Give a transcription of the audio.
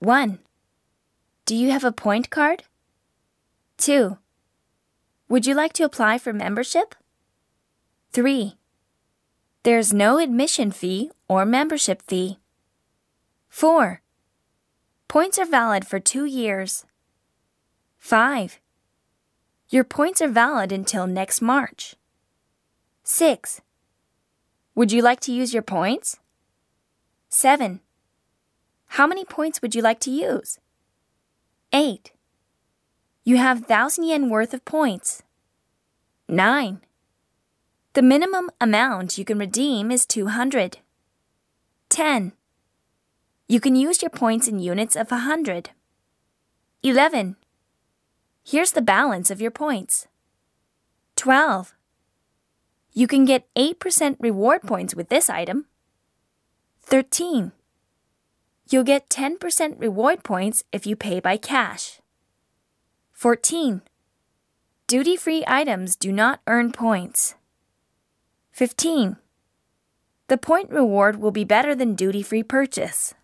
1. Do you have a point card? 2. Would you like to apply for membership? 3. There's no admission fee or membership fee. 4. Points are valid for two years. 5. Your points are valid until next March. 6. Would you like to use your points? 7. How many points would you like to use? 8. You have 1000 yen worth of points. 9. The minimum amount you can redeem is 200. 10. You can use your points in units of 100. 11. Here's the balance of your points. 12. You can get 8% reward points with this item. 13. You'll get 10% reward points if you pay by cash. 14. Duty free items do not earn points. 15. The point reward will be better than duty free purchase.